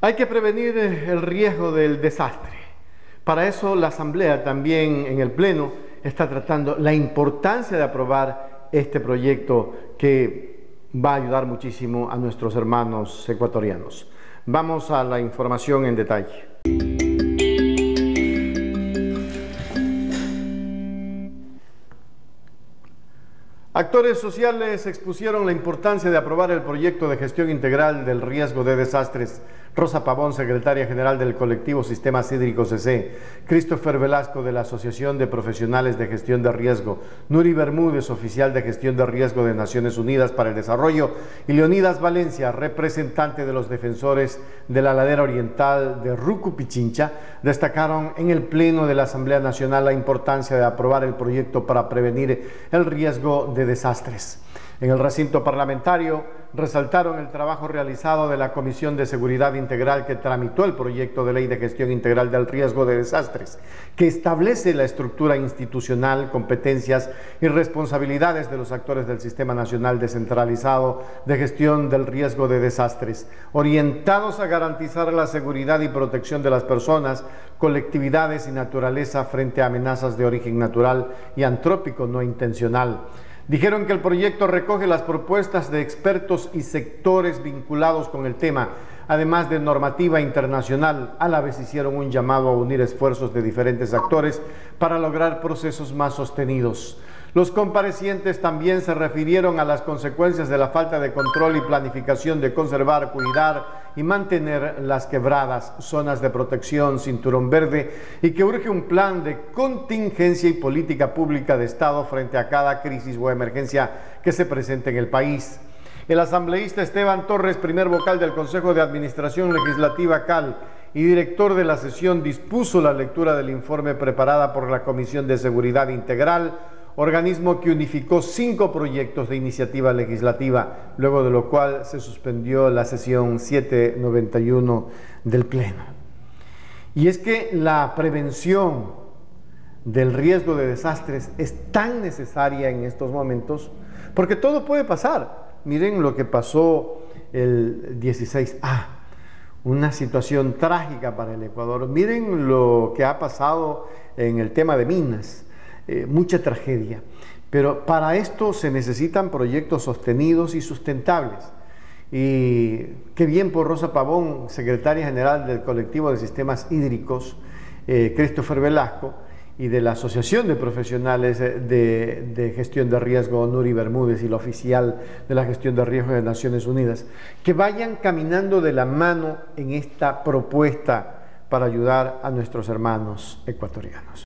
Hay que prevenir el riesgo del desastre. Para eso la Asamblea también en el Pleno está tratando la importancia de aprobar este proyecto que va a ayudar muchísimo a nuestros hermanos ecuatorianos. Vamos a la información en detalle. Actores sociales expusieron la importancia de aprobar el proyecto de gestión integral del riesgo de desastres. Rosa Pavón, secretaria general del colectivo Sistemas Hídricos CC, Christopher Velasco de la Asociación de Profesionales de Gestión de Riesgo, Nuri Bermúdez, oficial de gestión de riesgo de Naciones Unidas para el Desarrollo, y Leonidas Valencia, representante de los defensores de la ladera oriental de Rucu Pichincha, destacaron en el Pleno de la Asamblea Nacional la importancia de aprobar el proyecto para prevenir el riesgo de desastres. En el recinto parlamentario resaltaron el trabajo realizado de la Comisión de Seguridad Integral que tramitó el proyecto de ley de gestión integral del riesgo de desastres, que establece la estructura institucional, competencias y responsabilidades de los actores del Sistema Nacional Descentralizado de Gestión del Riesgo de Desastres, orientados a garantizar la seguridad y protección de las personas, colectividades y naturaleza frente a amenazas de origen natural y antrópico no intencional. Dijeron que el proyecto recoge las propuestas de expertos y sectores vinculados con el tema, además de normativa internacional. A la vez hicieron un llamado a unir esfuerzos de diferentes actores para lograr procesos más sostenidos. Los comparecientes también se refirieron a las consecuencias de la falta de control y planificación de conservar, cuidar y mantener las quebradas, zonas de protección, cinturón verde y que urge un plan de contingencia y política pública de Estado frente a cada crisis o emergencia que se presente en el país. El asambleísta Esteban Torres, primer vocal del Consejo de Administración Legislativa CAL y director de la sesión, dispuso la lectura del informe preparada por la Comisión de Seguridad Integral organismo que unificó cinco proyectos de iniciativa legislativa, luego de lo cual se suspendió la sesión 791 del Pleno. Y es que la prevención del riesgo de desastres es tan necesaria en estos momentos, porque todo puede pasar. Miren lo que pasó el 16A, una situación trágica para el Ecuador. Miren lo que ha pasado en el tema de minas eh, mucha tragedia. Pero para esto se necesitan proyectos sostenidos y sustentables. Y qué bien por Rosa Pavón, secretaria general del colectivo de sistemas hídricos, eh, Christopher Velasco, y de la Asociación de Profesionales de, de, Gestión de Riesgo, Nuri Bermúdez, y la oficial de la Gestión de Riesgo de Naciones Unidas, que vayan caminando de la mano en esta propuesta para ayudar a nuestros hermanos ecuatorianos.